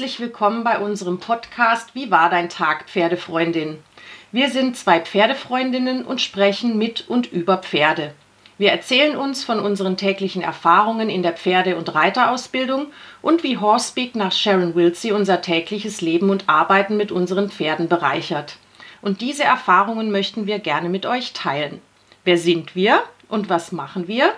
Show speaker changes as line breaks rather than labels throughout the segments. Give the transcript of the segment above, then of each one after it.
Herzlich willkommen bei unserem Podcast Wie war dein Tag, Pferdefreundin? Wir sind zwei Pferdefreundinnen und sprechen mit und über Pferde. Wir erzählen uns von unseren täglichen Erfahrungen in der Pferde- und Reiterausbildung und wie Horsepeak nach Sharon Wilsey unser tägliches Leben und Arbeiten mit unseren Pferden bereichert. Und diese Erfahrungen möchten wir gerne mit euch teilen. Wer sind wir und was machen wir?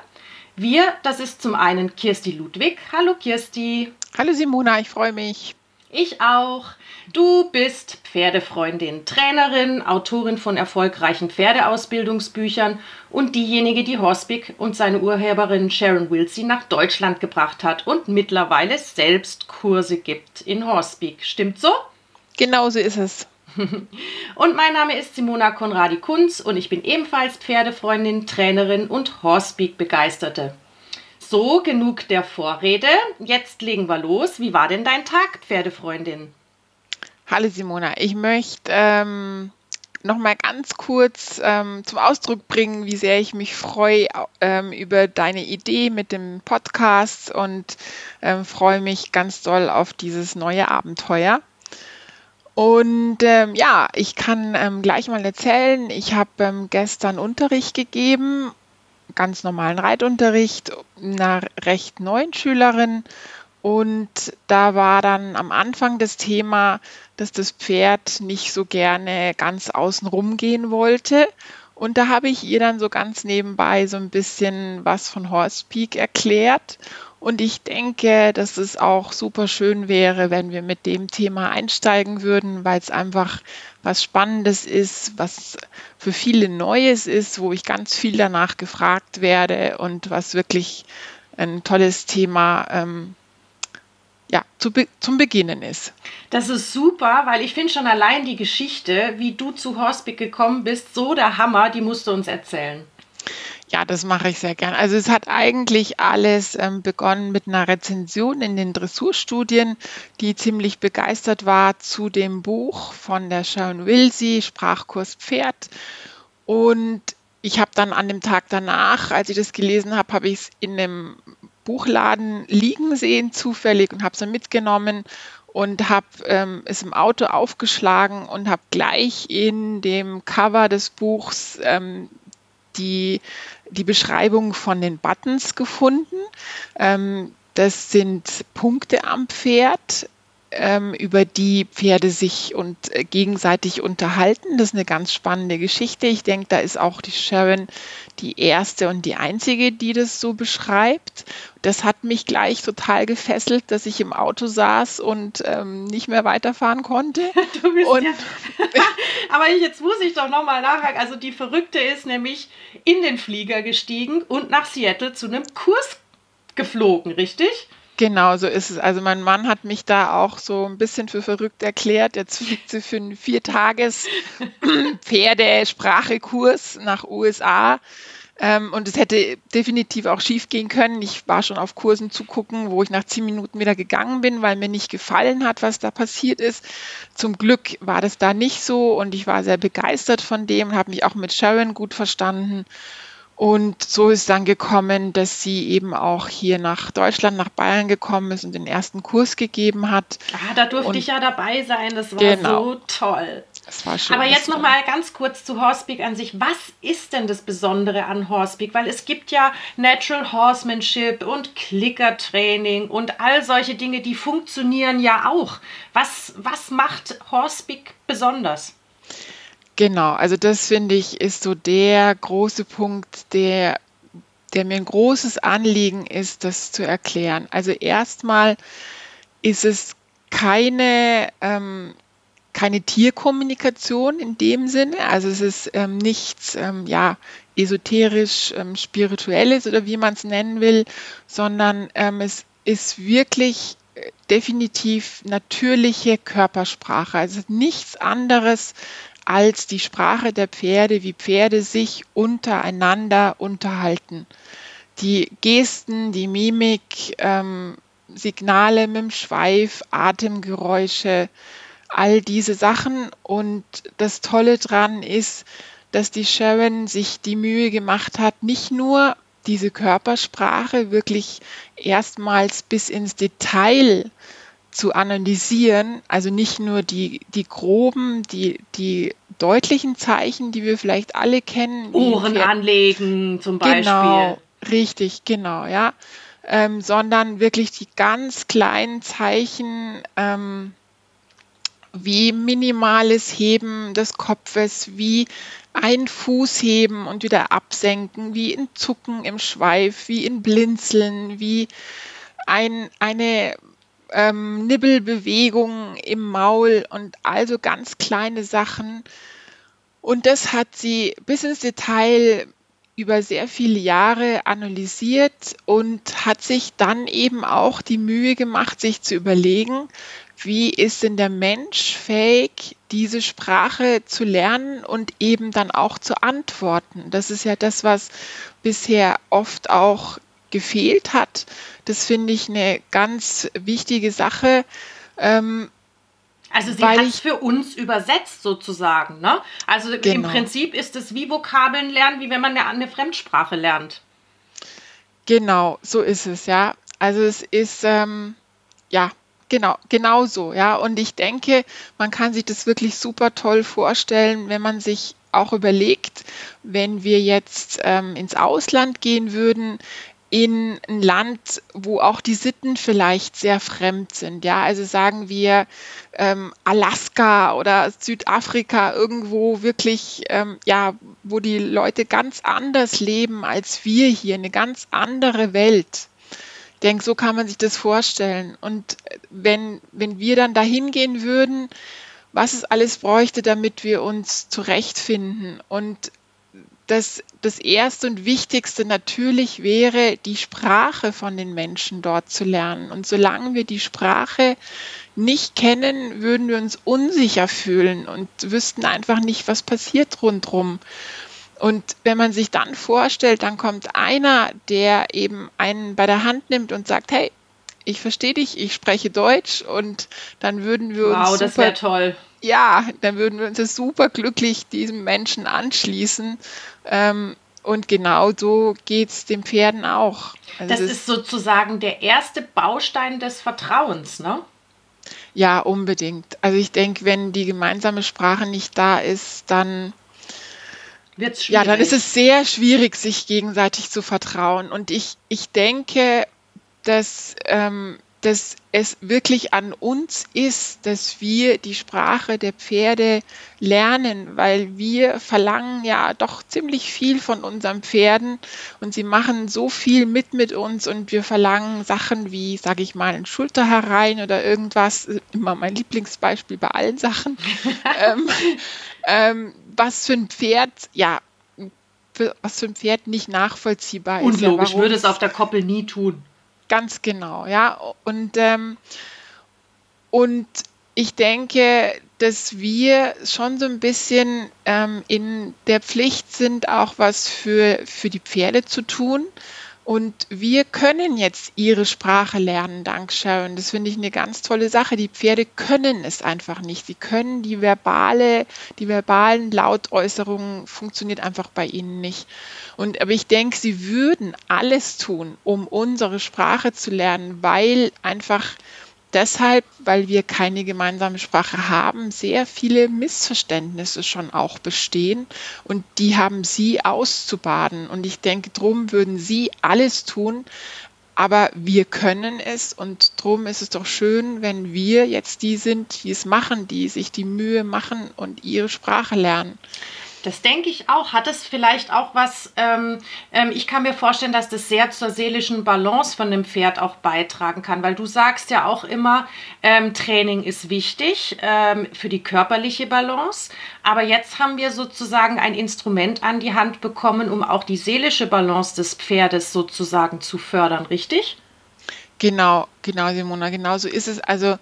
Wir, das ist zum einen Kirsti Ludwig. Hallo Kirsti.
Hallo Simona, ich freue mich.
Ich auch. Du bist Pferdefreundin, Trainerin, Autorin von erfolgreichen Pferdeausbildungsbüchern und diejenige, die Horsepick und seine Urheberin Sharon Wilsey nach Deutschland gebracht hat und mittlerweile selbst Kurse gibt in Horsepeak. Stimmt so?
Genau so ist es.
und mein Name ist Simona Konradi Kunz und ich bin ebenfalls Pferdefreundin, Trainerin und Horsepeak Begeisterte. So, genug der Vorrede. Jetzt legen wir los. Wie war denn dein Tag, Pferdefreundin?
Hallo Simona, ich möchte ähm, noch mal ganz kurz ähm, zum Ausdruck bringen, wie sehr ich mich freue ähm, über deine Idee mit dem Podcast und ähm, freue mich ganz doll auf dieses neue Abenteuer. Und ähm, ja, ich kann ähm, gleich mal erzählen, ich habe ähm, gestern Unterricht gegeben ganz normalen Reitunterricht einer recht neuen Schülerin. Und da war dann am Anfang das Thema, dass das Pferd nicht so gerne ganz außen rum gehen wollte. Und da habe ich ihr dann so ganz nebenbei so ein bisschen was von Horse Peak erklärt. Und ich denke, dass es auch super schön wäre, wenn wir mit dem Thema einsteigen würden, weil es einfach was Spannendes ist, was für viele Neues ist, wo ich ganz viel danach gefragt werde und was wirklich ein tolles Thema ähm, ja, zu be zum Beginnen ist.
Das ist super, weil ich finde schon allein die Geschichte, wie du zu Horsepick gekommen bist, so der Hammer, die musst du uns erzählen.
Ja, das mache ich sehr gern. Also es hat eigentlich alles ähm, begonnen mit einer Rezension in den Dressurstudien, die ziemlich begeistert war zu dem Buch von der Sharon Wilsey, Sprachkurs Pferd. Und ich habe dann an dem Tag danach, als ich das gelesen habe, habe ich es in einem Buchladen liegen sehen, zufällig, und habe es dann mitgenommen und habe ähm, es im Auto aufgeschlagen und habe gleich in dem Cover des Buchs ähm, die, die Beschreibung von den Buttons gefunden. Ähm, das sind Punkte am Pferd, ähm, über die Pferde sich und äh, gegenseitig unterhalten. Das ist eine ganz spannende Geschichte. Ich denke, da ist auch die Sharon die erste und die einzige, die das so beschreibt. Das hat mich gleich total gefesselt, dass ich im Auto saß und ähm, nicht mehr weiterfahren konnte.
Du bist und, ja. Aber jetzt muss ich doch nochmal nachhaken. Also die Verrückte ist nämlich in den Flieger gestiegen und nach Seattle zu einem Kurs geflogen, richtig?
Genau, so ist es. Also mein Mann hat mich da auch so ein bisschen für verrückt erklärt. Jetzt fliegt sie für einen Viertages Pferdesprachekurs nach USA. Ähm, und es hätte definitiv auch schief gehen können. Ich war schon auf Kursen zu gucken, wo ich nach zehn Minuten wieder gegangen bin, weil mir nicht gefallen hat, was da passiert ist. Zum Glück war das da nicht so und ich war sehr begeistert von dem und habe mich auch mit Sharon gut verstanden. Und so ist dann gekommen, dass sie eben auch hier nach Deutschland, nach Bayern gekommen ist und den ersten Kurs gegeben hat.
Ah, da durfte und ich ja dabei sein. Das war genau. so toll. Das war schön. Aber jetzt noch mal ganz kurz zu Horsepeak an sich. Was ist denn das Besondere an Horsepeak? Weil es gibt ja Natural Horsemanship und Clicker-Training und all solche Dinge, die funktionieren ja auch. Was, was macht Horsepeak besonders?
Genau, also das finde ich ist so der große Punkt, der, der mir ein großes Anliegen ist, das zu erklären. Also erstmal ist es keine, ähm, keine Tierkommunikation in dem Sinne, also es ist ähm, nichts ähm, ja, esoterisch ähm, spirituelles oder wie man es nennen will, sondern ähm, es ist wirklich äh, definitiv natürliche Körpersprache, also nichts anderes als die Sprache der Pferde, wie Pferde sich untereinander unterhalten. Die Gesten, die Mimik, ähm, Signale mit dem Schweif, Atemgeräusche, all diese Sachen. Und das Tolle daran ist, dass die Sharon sich die Mühe gemacht hat, nicht nur diese Körpersprache wirklich erstmals bis ins Detail zu analysieren, also nicht nur die, die groben, die, die deutlichen Zeichen, die wir vielleicht alle kennen.
Ohren anlegen zum Beispiel.
Genau, richtig, genau, ja. Ähm, sondern wirklich die ganz kleinen Zeichen, ähm, wie minimales Heben des Kopfes, wie ein Fuß heben und wieder absenken, wie in Zucken im Schweif, wie in Blinzeln, wie ein, eine ähm, Nibbelbewegung im Maul und also ganz kleine Sachen. Und das hat sie bis ins Detail über sehr viele Jahre analysiert und hat sich dann eben auch die Mühe gemacht, sich zu überlegen, wie ist denn der Mensch fähig, diese Sprache zu lernen und eben dann auch zu antworten. Das ist ja das, was bisher oft auch gefehlt hat. Das finde ich eine ganz wichtige Sache. Ähm,
also sie hat es für uns übersetzt sozusagen. Ne? Also genau. im Prinzip ist es wie Vokabeln lernen, wie wenn man eine, eine Fremdsprache lernt.
Genau, so ist es, ja. Also es ist, ähm, ja, genau, genau so, ja. Und ich denke, man kann sich das wirklich super toll vorstellen, wenn man sich auch überlegt, wenn wir jetzt ähm, ins Ausland gehen würden, in ein Land, wo auch die Sitten vielleicht sehr fremd sind. Ja, also sagen wir ähm, Alaska oder Südafrika, irgendwo wirklich, ähm, ja, wo die Leute ganz anders leben als wir hier, eine ganz andere Welt. Ich denke, so kann man sich das vorstellen. Und wenn, wenn wir dann dahin gehen würden, was es alles bräuchte, damit wir uns zurechtfinden. Und das, das Erste und Wichtigste natürlich wäre, die Sprache von den Menschen dort zu lernen. Und solange wir die Sprache nicht kennen, würden wir uns unsicher fühlen und wüssten einfach nicht, was passiert rundherum. Und wenn man sich dann vorstellt, dann kommt einer, der eben einen bei der Hand nimmt und sagt, hey, ich verstehe dich, ich spreche Deutsch und dann würden wir
uns. Wow, das wäre toll.
Ja, dann würden wir uns super glücklich diesem Menschen anschließen. Ähm, und genau so geht es den Pferden auch.
Also das ist sozusagen der erste Baustein des Vertrauens, ne?
Ja, unbedingt. Also ich denke, wenn die gemeinsame Sprache nicht da ist, dann
Wird's
ja, dann ist es sehr schwierig, sich gegenseitig zu vertrauen. Und ich, ich denke, dass, ähm, dass es wirklich an uns ist, dass wir die Sprache der Pferde lernen, weil wir verlangen ja doch ziemlich viel von unseren Pferden und sie machen so viel mit mit uns und wir verlangen Sachen wie, sage ich mal, ein Schulter herein oder irgendwas, immer mein Lieblingsbeispiel bei allen Sachen, ähm, ähm, was für ein Pferd, ja, für, was für ein Pferd nicht nachvollziehbar
ist. Unlogisch, ja, würde es auf der Koppel nie tun.
Ganz genau, ja. Und, ähm, und ich denke, dass wir schon so ein bisschen ähm, in der Pflicht sind, auch was für, für die Pferde zu tun. Und wir können jetzt ihre Sprache lernen, dank Sharon. Das finde ich eine ganz tolle Sache. Die Pferde können es einfach nicht. Sie können die verbale, die verbalen Lautäußerungen funktioniert einfach bei ihnen nicht. Und aber ich denke, sie würden alles tun, um unsere Sprache zu lernen, weil einfach deshalb, weil wir keine gemeinsame Sprache haben, sehr viele Missverständnisse schon auch bestehen und die haben Sie auszubaden. Und ich denke, drum würden Sie alles tun, aber wir können es und drum ist es doch schön, wenn wir jetzt die sind, die es machen, die sich die Mühe machen und ihre Sprache lernen.
Das denke ich auch. Hat es vielleicht auch was, ähm, ähm, ich kann mir vorstellen, dass das sehr zur seelischen Balance von dem Pferd auch beitragen kann, weil du sagst ja auch immer, ähm, Training ist wichtig ähm, für die körperliche Balance. Aber jetzt haben wir sozusagen ein Instrument an die Hand bekommen, um auch die seelische Balance des Pferdes sozusagen zu fördern, richtig?
Genau, genau, Simona, genau so ist es. Also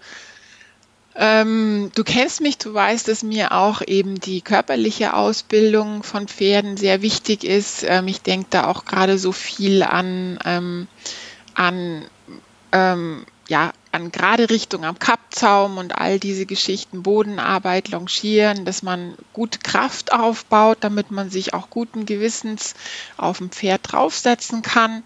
ähm, du kennst mich, du weißt, dass mir auch eben die körperliche Ausbildung von Pferden sehr wichtig ist. Ähm, ich denke da auch gerade so viel an, ähm, an, ähm, ja, an gerade Richtung am Kappzaum und all diese Geschichten, Bodenarbeit, Longieren, dass man gute Kraft aufbaut, damit man sich auch guten Gewissens auf dem Pferd draufsetzen kann.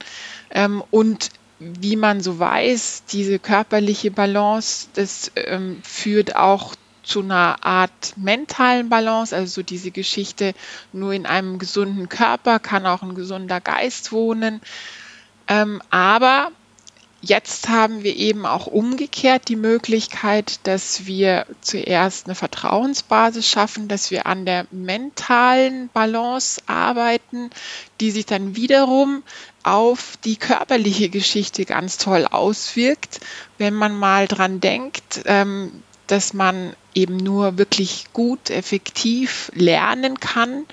Ähm, und wie man so weiß, diese körperliche Balance, das ähm, führt auch zu einer Art mentalen Balance, also so diese Geschichte, nur in einem gesunden Körper kann auch ein gesunder Geist wohnen. Ähm, aber jetzt haben wir eben auch umgekehrt die Möglichkeit, dass wir zuerst eine Vertrauensbasis schaffen, dass wir an der mentalen Balance arbeiten, die sich dann wiederum auf die körperliche Geschichte ganz toll auswirkt. Wenn man mal dran denkt, ähm, dass man eben nur wirklich gut, effektiv lernen kann,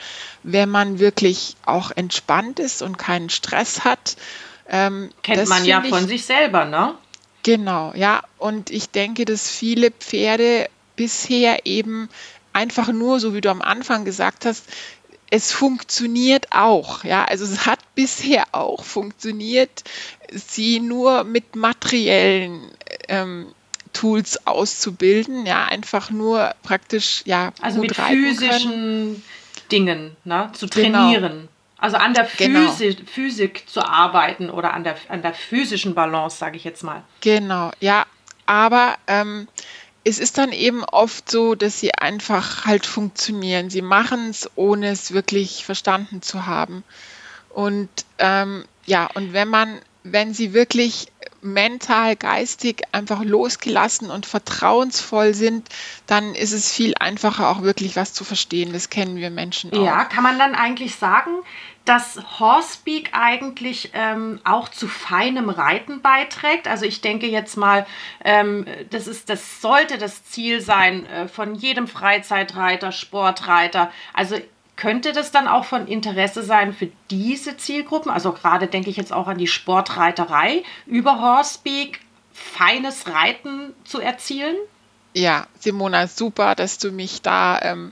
wenn man wirklich auch entspannt ist und keinen Stress hat.
Ähm, Kennt man ja von sich selber, ne?
Genau, ja. Und ich denke, dass viele Pferde bisher eben einfach nur, so wie du am Anfang gesagt hast, es funktioniert auch. Ja, also es hat bisher auch funktioniert, sie nur mit materiellen ähm, Tools auszubilden, ja, einfach nur praktisch, ja,
also mit physischen können. Dingen, ne, zu genau. trainieren. Genau. Also an der genau. Physik. Physik zu arbeiten oder an der, an der physischen Balance, sage ich jetzt mal.
Genau, ja. Aber ähm, es ist dann eben oft so, dass sie einfach halt funktionieren. Sie machen es, ohne es wirklich verstanden zu haben. Und ähm, ja, und wenn man, wenn sie wirklich mental, geistig einfach losgelassen und vertrauensvoll sind, dann ist es viel einfacher, auch wirklich was zu verstehen. Das kennen wir Menschen auch.
Ja, kann man dann eigentlich sagen, dass Horsepeak eigentlich ähm, auch zu feinem Reiten beiträgt. Also ich denke jetzt mal, ähm, das, ist, das sollte das Ziel sein äh, von jedem Freizeitreiter, Sportreiter. Also könnte das dann auch von Interesse sein für diese Zielgruppen? Also gerade denke ich jetzt auch an die Sportreiterei, über Horsepeak feines Reiten zu erzielen?
Ja, Simona, super, dass du mich da ähm,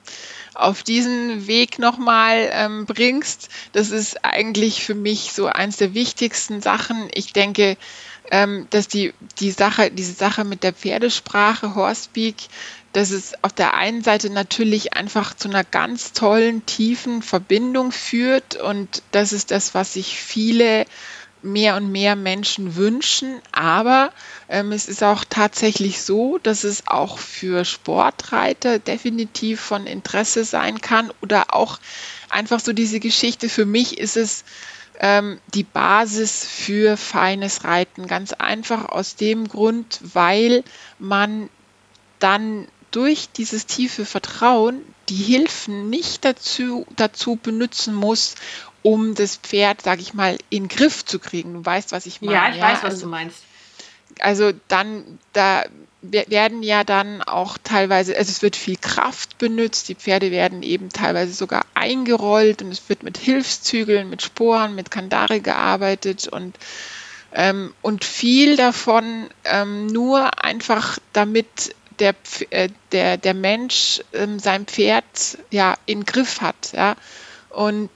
auf diesen Weg nochmal ähm, bringst. Das ist eigentlich für mich so eins der wichtigsten Sachen. Ich denke, ähm, dass die, die Sache, diese Sache mit der Pferdesprache, Horsepeak, dass es auf der einen Seite natürlich einfach zu einer ganz tollen, tiefen Verbindung führt und das ist das, was sich viele mehr und mehr Menschen wünschen. Aber ähm, es ist auch tatsächlich so, dass es auch für Sportreiter definitiv von Interesse sein kann oder auch einfach so diese Geschichte. Für mich ist es ähm, die Basis für feines Reiten. Ganz einfach aus dem Grund, weil man dann durch dieses tiefe Vertrauen die Hilfen nicht dazu, dazu benutzen muss, um das Pferd, sage ich mal, in den Griff zu kriegen. Du weißt, was ich meine.
Ja, ich ja? weiß, was also, du meinst.
Also dann, da werden ja dann auch teilweise, also es wird viel Kraft benutzt, die Pferde werden eben teilweise sogar eingerollt und es wird mit Hilfszügeln, mit Sporen, mit Kandare gearbeitet und ähm, und viel davon ähm, nur einfach damit der, äh, der, der Mensch ähm, sein Pferd ja in Griff hat. Ja? Und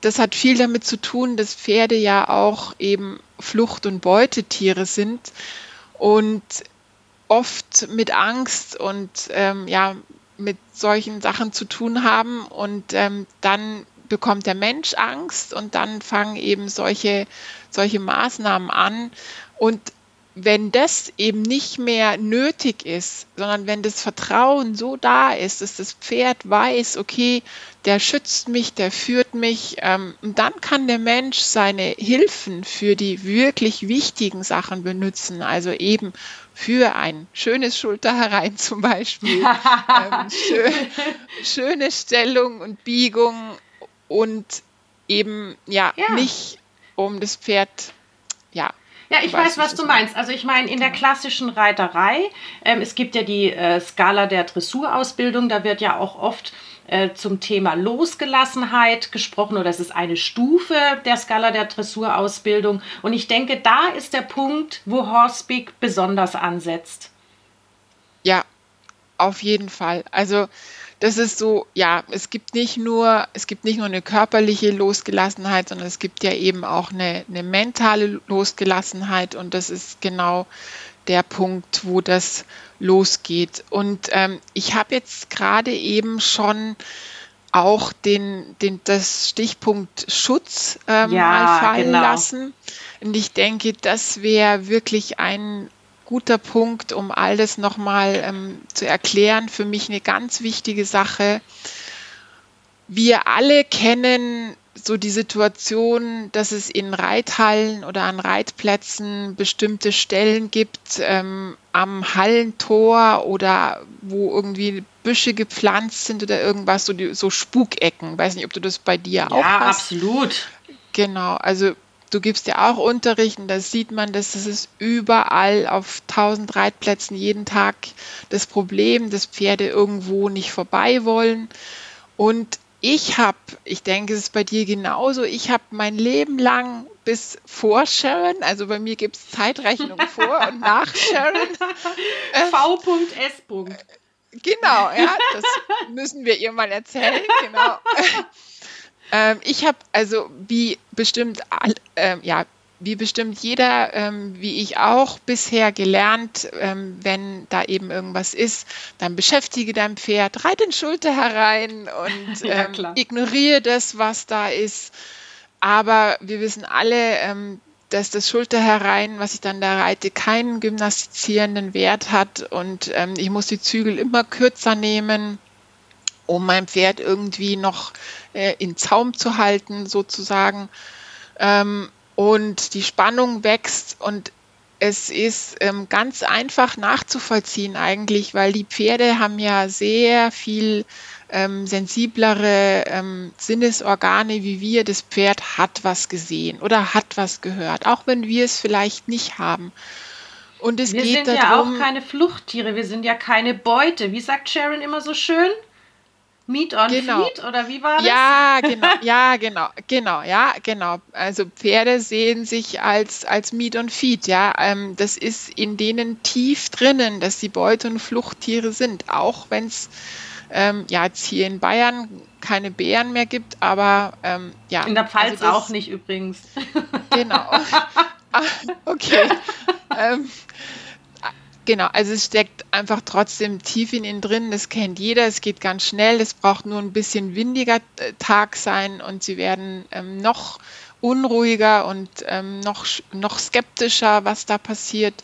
das hat viel damit zu tun, dass Pferde ja auch eben Flucht- und Beutetiere sind und oft mit Angst und ähm, ja, mit solchen Sachen zu tun haben. Und ähm, dann bekommt der Mensch Angst und dann fangen eben solche, solche Maßnahmen an. Und wenn das eben nicht mehr nötig ist, sondern wenn das Vertrauen so da ist, dass das Pferd weiß, okay, der schützt mich, der führt mich, ähm, und dann kann der Mensch seine Hilfen für die wirklich wichtigen Sachen benutzen, also eben für ein schönes Schulterherein zum Beispiel, ähm, schön, schöne Stellung und Biegung und eben ja, ja. nicht um das Pferd
ja, ich weiß, was du meinst. Also ich meine, in der klassischen Reiterei, ähm, es gibt ja die äh, Skala der Dressurausbildung, da wird ja auch oft äh, zum Thema Losgelassenheit gesprochen oder es ist eine Stufe der Skala der Dressurausbildung. Und ich denke, da ist der Punkt, wo Horsepeak besonders ansetzt.
Ja, auf jeden Fall. Also das ist so, ja, es gibt nicht nur, es gibt nicht nur eine körperliche Losgelassenheit, sondern es gibt ja eben auch eine, eine mentale Losgelassenheit und das ist genau der Punkt, wo das losgeht. Und ähm, ich habe jetzt gerade eben schon auch den, den, das Stichpunkt Schutz ähm, ja, mal fallen genau. lassen. Und ich denke, das wäre wirklich ein guter Punkt, um all das nochmal ähm, zu erklären. Für mich eine ganz wichtige Sache. Wir alle kennen so die Situation, dass es in Reithallen oder an Reitplätzen bestimmte Stellen gibt, ähm, am Hallentor oder wo irgendwie Büsche gepflanzt sind oder irgendwas, so, die, so Spukecken. Weiß nicht, ob du das bei dir auch
ja, hast. Ja, absolut.
Genau, also du gibst ja auch Unterricht und da sieht man, dass das ist überall auf tausend Reitplätzen jeden Tag das Problem, dass Pferde irgendwo nicht vorbei wollen. Und ich habe, ich denke, es ist bei dir genauso, ich habe mein Leben lang bis vor Sharon, also bei mir gibt es Zeitrechnung vor und nach Sharon.
V.S.
Genau, ja, das müssen wir ihr mal erzählen, genau. ähm, ich habe also wie bestimmt, ähm, ja, wie bestimmt jeder, ähm, wie ich auch bisher gelernt, ähm, wenn da eben irgendwas ist, dann beschäftige dein Pferd, reite den Schulter herein und ja, ähm, ignoriere das, was da ist. Aber wir wissen alle, ähm, dass das Schulter herein, was ich dann da reite, keinen gymnastizierenden Wert hat. Und ähm, ich muss die Zügel immer kürzer nehmen um mein Pferd irgendwie noch äh, in Zaum zu halten, sozusagen. Ähm, und die Spannung wächst und es ist ähm, ganz einfach nachzuvollziehen eigentlich, weil die Pferde haben ja sehr viel ähm, sensiblere ähm, Sinnesorgane wie wir. Das Pferd hat was gesehen oder hat was gehört, auch wenn wir es vielleicht nicht haben.
Und es wir geht sind darum, ja auch keine Fluchttiere, wir sind ja keine Beute. Wie sagt Sharon immer so schön? Meet on genau. Feed oder wie war das?
Ja, genau, ja, genau, genau, ja, genau. Also Pferde sehen sich als, als Meet on Feed, ja. Ähm, das ist in denen tief drinnen, dass sie Beute- und Fluchttiere sind, auch wenn es ähm, ja jetzt hier in Bayern keine Bären mehr gibt, aber ähm, ja.
In der Pfalz also das, auch nicht übrigens.
Genau. ah, okay. ähm, Genau, also es steckt einfach trotzdem tief in ihnen drin. Das kennt jeder. Es geht ganz schnell. Es braucht nur ein bisschen windiger äh, Tag sein und sie werden ähm, noch unruhiger und ähm, noch, noch skeptischer, was da passiert.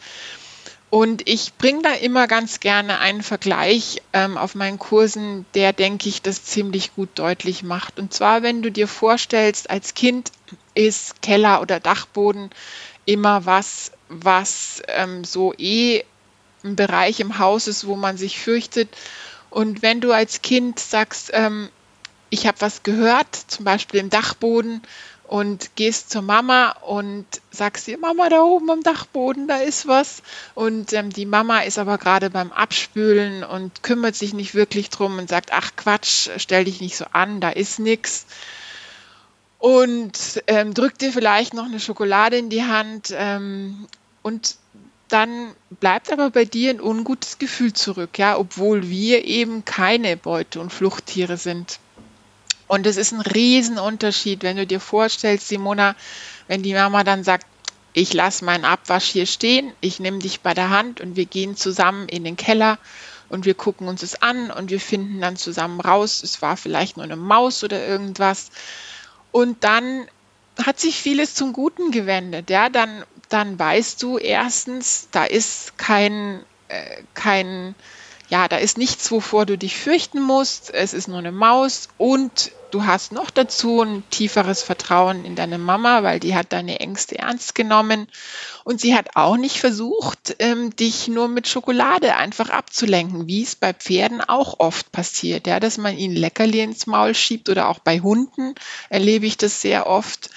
Und ich bringe da immer ganz gerne einen Vergleich ähm, auf meinen Kursen, der, denke ich, das ziemlich gut deutlich macht. Und zwar, wenn du dir vorstellst, als Kind ist Keller oder Dachboden immer was, was ähm, so eh ein Bereich im Haus ist, wo man sich fürchtet. Und wenn du als Kind sagst, ähm, ich habe was gehört, zum Beispiel im Dachboden, und gehst zur Mama und sagst ihr, Mama, da oben am Dachboden, da ist was. Und ähm, die Mama ist aber gerade beim Abspülen und kümmert sich nicht wirklich drum und sagt, ach Quatsch, stell dich nicht so an, da ist nichts. Und ähm, drückt dir vielleicht noch eine Schokolade in die Hand ähm, und dann bleibt aber bei dir ein ungutes Gefühl zurück, ja, obwohl wir eben keine Beute- und Fluchttiere sind. Und es ist ein Riesenunterschied, wenn du dir vorstellst, Simona, wenn die Mama dann sagt, ich lasse meinen Abwasch hier stehen, ich nehme dich bei der Hand und wir gehen zusammen in den Keller und wir gucken uns es an und wir finden dann zusammen raus, es war vielleicht nur eine Maus oder irgendwas. Und dann hat sich vieles zum Guten gewendet. Ja, dann dann weißt du erstens, da ist kein, äh, kein, ja, da ist nichts, wovor du dich fürchten musst. Es ist nur eine Maus und du hast noch dazu ein tieferes Vertrauen in deine Mama, weil die hat deine Ängste ernst genommen und sie hat auch nicht versucht, ähm, dich nur mit Schokolade einfach abzulenken, wie es bei Pferden auch oft passiert, ja, dass man ihnen Leckerli ins Maul schiebt oder auch bei Hunden erlebe ich das sehr oft.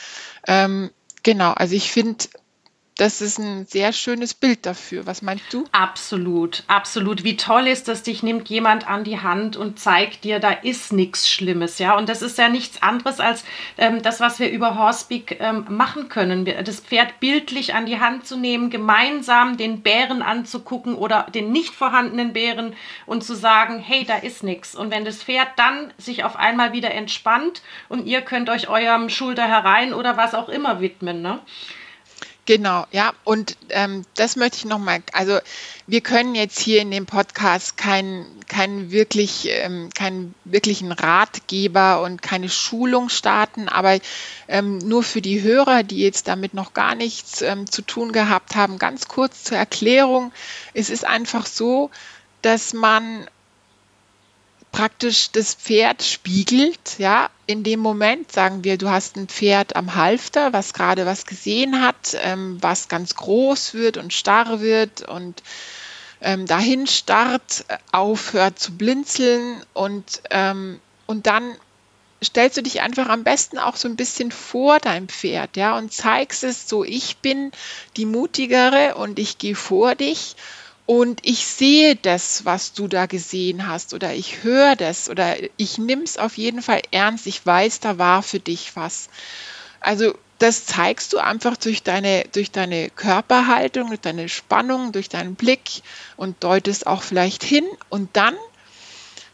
Ähm, genau, also ich finde, das ist ein sehr schönes Bild dafür. Was meinst du?
Absolut, absolut. Wie toll ist das, dich nimmt jemand an die Hand und zeigt dir, da ist nichts Schlimmes, ja. Und das ist ja nichts anderes als ähm, das, was wir über Horsepeak ähm, machen können. Das Pferd bildlich an die Hand zu nehmen, gemeinsam den Bären anzugucken oder den nicht vorhandenen Bären und zu sagen, hey, da ist nichts. Und wenn das Pferd dann sich auf einmal wieder entspannt und ihr könnt euch eurem Schulter herein oder was auch immer widmen, ne?
Genau, ja, und ähm, das möchte ich nochmal, also wir können jetzt hier in dem Podcast keinen kein wirklich, ähm, keinen wirklichen Ratgeber und keine Schulung starten, aber ähm, nur für die Hörer, die jetzt damit noch gar nichts ähm, zu tun gehabt haben, ganz kurz zur Erklärung. Es ist einfach so, dass man praktisch das Pferd spiegelt, ja, in dem Moment sagen wir, du hast ein Pferd am Halfter, was gerade was gesehen hat, ähm, was ganz groß wird und starr wird und ähm, dahin starrt, aufhört zu blinzeln und, ähm, und dann stellst du dich einfach am besten auch so ein bisschen vor dein Pferd, ja, und zeigst es so, ich bin die mutigere und ich gehe vor dich und ich sehe das, was du da gesehen hast oder ich höre das oder ich nehme es auf jeden Fall ernst. Ich weiß, da war für dich was. Also das zeigst du einfach durch deine, durch deine Körperhaltung, durch deine Spannung, durch deinen Blick und deutest auch vielleicht hin und dann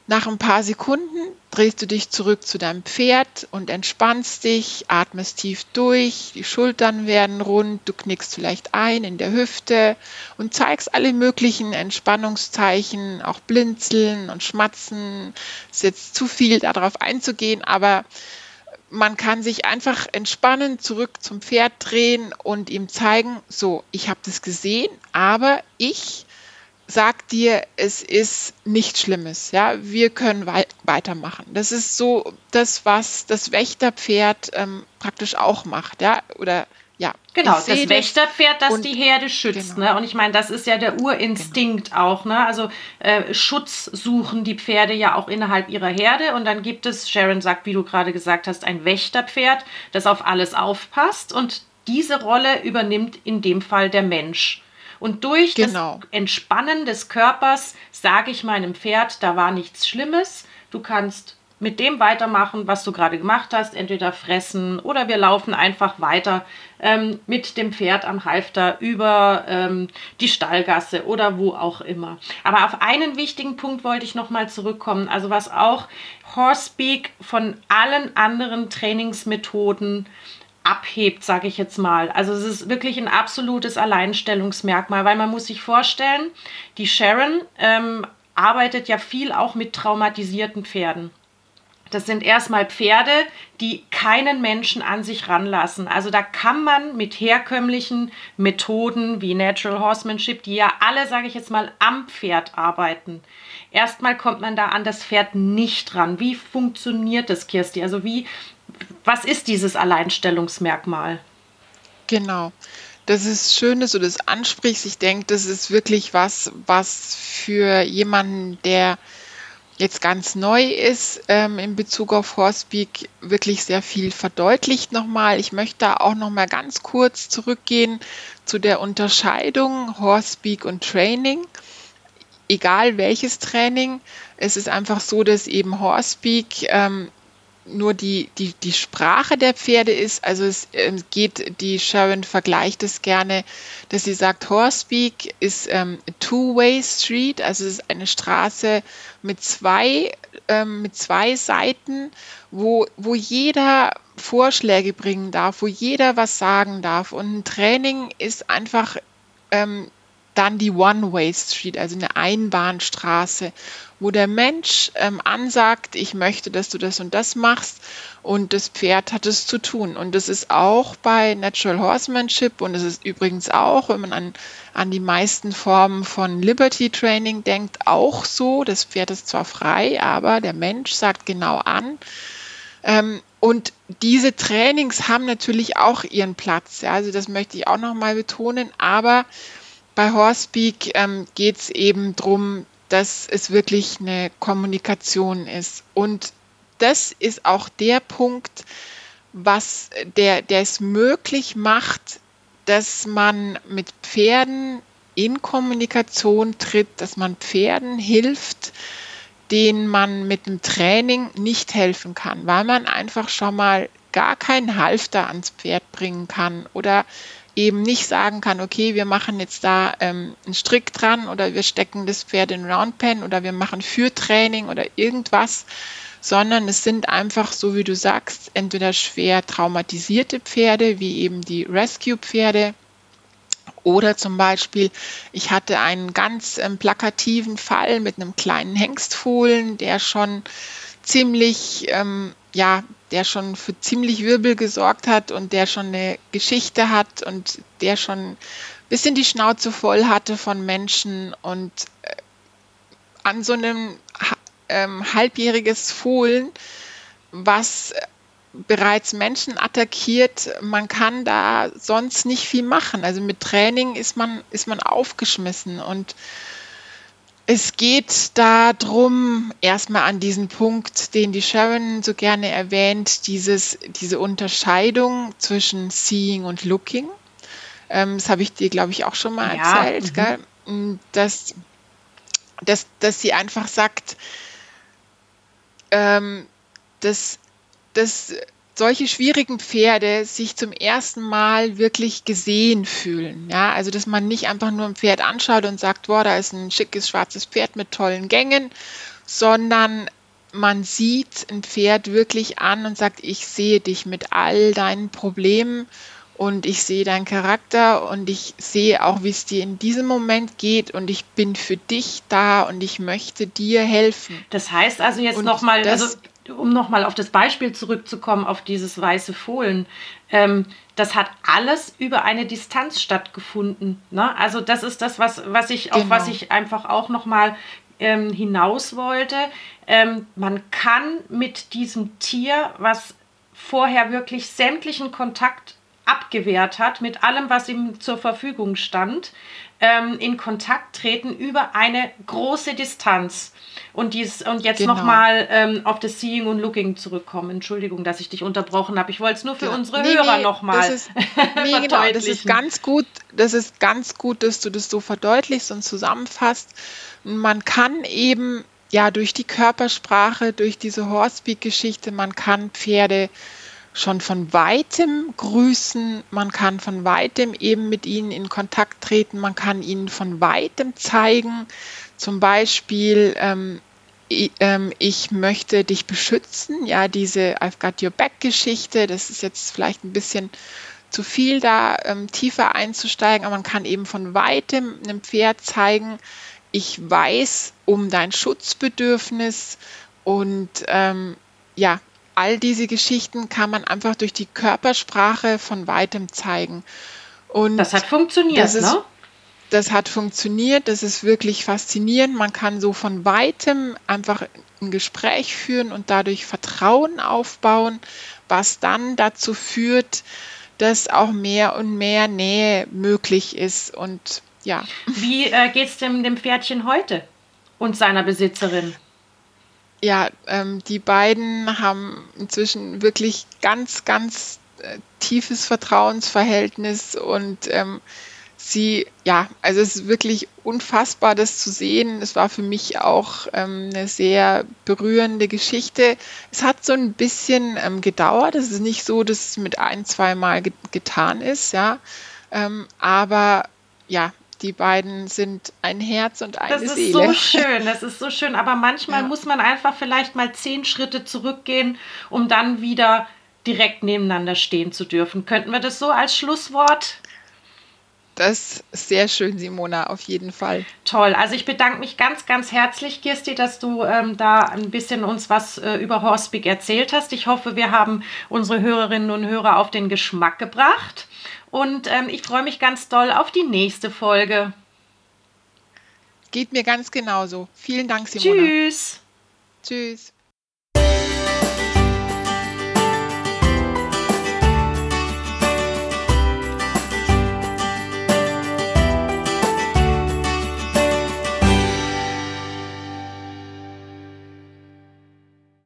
nach ein paar Sekunden drehst du dich zurück zu deinem Pferd und entspannst dich, atmest tief durch, die Schultern werden rund, du knickst vielleicht ein in der Hüfte und zeigst alle möglichen Entspannungszeichen, auch blinzeln und schmatzen. Ist jetzt zu viel darauf einzugehen, aber man kann sich einfach entspannen, zurück zum Pferd drehen und ihm zeigen, so, ich habe das gesehen, aber ich sagt dir, es ist nichts Schlimmes. Ja, wir können wei weitermachen. Das ist so das, was das Wächterpferd ähm, praktisch auch macht. Ja, oder ja.
Genau, das Wächterpferd, das die Herde schützt. Genau. Ne? Und ich meine, das ist ja der Urinstinkt genau. auch. Ne? Also äh, Schutz suchen die Pferde ja auch innerhalb ihrer Herde. Und dann gibt es, Sharon sagt, wie du gerade gesagt hast, ein Wächterpferd, das auf alles aufpasst. Und diese Rolle übernimmt in dem Fall der Mensch. Und durch genau. das Entspannen des Körpers sage ich meinem Pferd, da war nichts Schlimmes. Du kannst mit dem weitermachen, was du gerade gemacht hast, entweder fressen oder wir laufen einfach weiter ähm, mit dem Pferd am Halfter über ähm, die Stallgasse oder wo auch immer. Aber auf einen wichtigen Punkt wollte ich nochmal zurückkommen, also was auch Horsepeak von allen anderen Trainingsmethoden abhebt, sage ich jetzt mal. Also es ist wirklich ein absolutes Alleinstellungsmerkmal, weil man muss sich vorstellen, die Sharon ähm, arbeitet ja viel auch mit traumatisierten Pferden. Das sind erstmal Pferde, die keinen Menschen an sich ranlassen. Also da kann man mit herkömmlichen Methoden wie Natural Horsemanship, die ja alle, sage ich jetzt mal, am Pferd arbeiten. Erstmal kommt man da an das Pferd nicht ran. Wie funktioniert das, Kirsti? Also wie, was ist dieses Alleinstellungsmerkmal?
Genau. Das ist schön, dass du das ansprichst. Ich denke, das ist wirklich was, was für jemanden, der jetzt ganz neu ist ähm, in Bezug auf Horsepeak, wirklich sehr viel verdeutlicht nochmal. Ich möchte da auch nochmal ganz kurz zurückgehen zu der Unterscheidung Horsepeak und Training. Egal welches Training, es ist einfach so, dass eben Horsepeak ähm, nur die, die, die Sprache der Pferde ist. Also es äh, geht, die Sharon vergleicht es gerne, dass sie sagt, Horsepeak ist ähm, Two-Way Street, also es ist eine Straße mit zwei, ähm, mit zwei Seiten, wo, wo jeder Vorschläge bringen darf, wo jeder was sagen darf. Und ein Training ist einfach ähm, dann die One-Way Street, also eine Einbahnstraße, wo der Mensch ähm, ansagt, ich möchte, dass du das und das machst und das Pferd hat es zu tun. Und das ist auch bei Natural Horsemanship und es ist übrigens auch, wenn man an, an die meisten Formen von Liberty Training denkt, auch so. Das Pferd ist zwar frei, aber der Mensch sagt genau an. Ähm, und diese Trainings haben natürlich auch ihren Platz. Ja, also das möchte ich auch nochmal betonen, aber bei Horsepeak ähm, geht es eben darum, dass es wirklich eine Kommunikation ist. Und das ist auch der Punkt, was der, der es möglich macht, dass man mit Pferden in Kommunikation tritt, dass man Pferden hilft, denen man mit dem Training nicht helfen kann, weil man einfach schon mal gar keinen Halfter ans Pferd bringen kann oder eben nicht sagen kann, okay, wir machen jetzt da ähm, einen Strick dran oder wir stecken das Pferd in Roundpen oder wir machen Führtraining oder irgendwas, sondern es sind einfach, so wie du sagst, entweder schwer traumatisierte Pferde, wie eben die Rescue-Pferde, Oder zum Beispiel, ich hatte einen ganz ähm, plakativen Fall mit einem kleinen Hengstfohlen, der schon ziemlich, ähm, ja, der schon für ziemlich Wirbel gesorgt hat und der schon eine Geschichte hat und der schon ein bisschen die Schnauze voll hatte von Menschen und äh, an so einem ähm, halbjähriges Fohlen, was bereits Menschen attackiert, man kann da sonst nicht viel machen. Also mit Training ist man, ist man aufgeschmissen und es geht darum, erstmal an diesen Punkt, den die Sharon so gerne erwähnt, dieses, diese Unterscheidung zwischen Seeing und Looking. Ähm, das habe ich dir, glaube ich, auch schon mal ja, erzählt, mhm. dass, dass, dass sie einfach sagt, ähm, dass, dass solche schwierigen Pferde sich zum ersten Mal wirklich gesehen fühlen. Ja, also dass man nicht einfach nur ein Pferd anschaut und sagt, boah, da ist ein schickes schwarzes Pferd mit tollen Gängen, sondern man sieht ein Pferd wirklich an und sagt, ich sehe dich mit all deinen Problemen und ich sehe deinen Charakter und ich sehe auch, wie es dir in diesem Moment geht und ich bin für dich da und ich möchte dir helfen.
Das heißt also jetzt nochmal, also um nochmal auf das Beispiel zurückzukommen, auf dieses weiße Fohlen, ähm, das hat alles über eine Distanz stattgefunden. Ne? Also das ist das, was, was ich, genau. auf was ich einfach auch nochmal ähm, hinaus wollte. Ähm, man kann mit diesem Tier, was vorher wirklich sämtlichen Kontakt abgewehrt hat, mit allem, was ihm zur Verfügung stand, ähm, in Kontakt treten über eine große Distanz. Und, dies, und jetzt genau. nochmal ähm, auf das Seeing und Looking zurückkommen. Entschuldigung, dass ich dich unterbrochen habe. Ich wollte es nur für ja. unsere nee, Hörer nee, nochmal
das ist, nee, genau, das ist ganz gut, das ist ganz gut, dass du das so verdeutlichst und zusammenfasst. Man kann eben ja durch die Körpersprache, durch diese Horsepeak-Geschichte, man kann Pferde schon von weitem grüßen, man kann von weitem eben mit ihnen in Kontakt treten, man kann ihnen von weitem zeigen, zum Beispiel, ähm, ich, ähm, ich möchte dich beschützen, ja, diese I've got your back Geschichte, das ist jetzt vielleicht ein bisschen zu viel da ähm, tiefer einzusteigen, aber man kann eben von weitem einem Pferd zeigen, ich weiß um dein Schutzbedürfnis und ähm, ja, all diese Geschichten kann man einfach durch die Körpersprache von weitem zeigen.
Und das hat funktioniert, das ist, ne?
Das hat funktioniert, das ist wirklich faszinierend. Man kann so von weitem einfach ein Gespräch führen und dadurch Vertrauen aufbauen, was dann dazu führt, dass auch mehr und mehr Nähe möglich ist. Und ja.
Wie äh, geht es dem, dem Pferdchen heute und seiner Besitzerin?
Ja, ähm, die beiden haben inzwischen wirklich ganz, ganz äh, tiefes Vertrauensverhältnis und ähm, sie, ja, also es ist wirklich unfassbar, das zu sehen. Es war für mich auch ähm, eine sehr berührende Geschichte. Es hat so ein bisschen ähm, gedauert. Es ist nicht so, dass es mit ein, zwei Mal ge getan ist, ja. Ähm, aber ja, die beiden sind ein Herz und eine Seele.
Das ist so schön, das ist so schön. Aber manchmal ja. muss man einfach vielleicht mal zehn Schritte zurückgehen, um dann wieder direkt nebeneinander stehen zu dürfen. Könnten wir das so als Schlusswort?
Das ist sehr schön, Simona, auf jeden Fall.
Toll. Also ich bedanke mich ganz, ganz herzlich, Kirsti, dass du ähm, da ein bisschen uns was äh, über Horsepeak erzählt hast. Ich hoffe, wir haben unsere Hörerinnen und Hörer auf den Geschmack gebracht. Und ähm, ich freue mich ganz doll auf die nächste Folge.
Geht mir ganz genauso. Vielen Dank, Simona.
Tschüss.
Tschüss.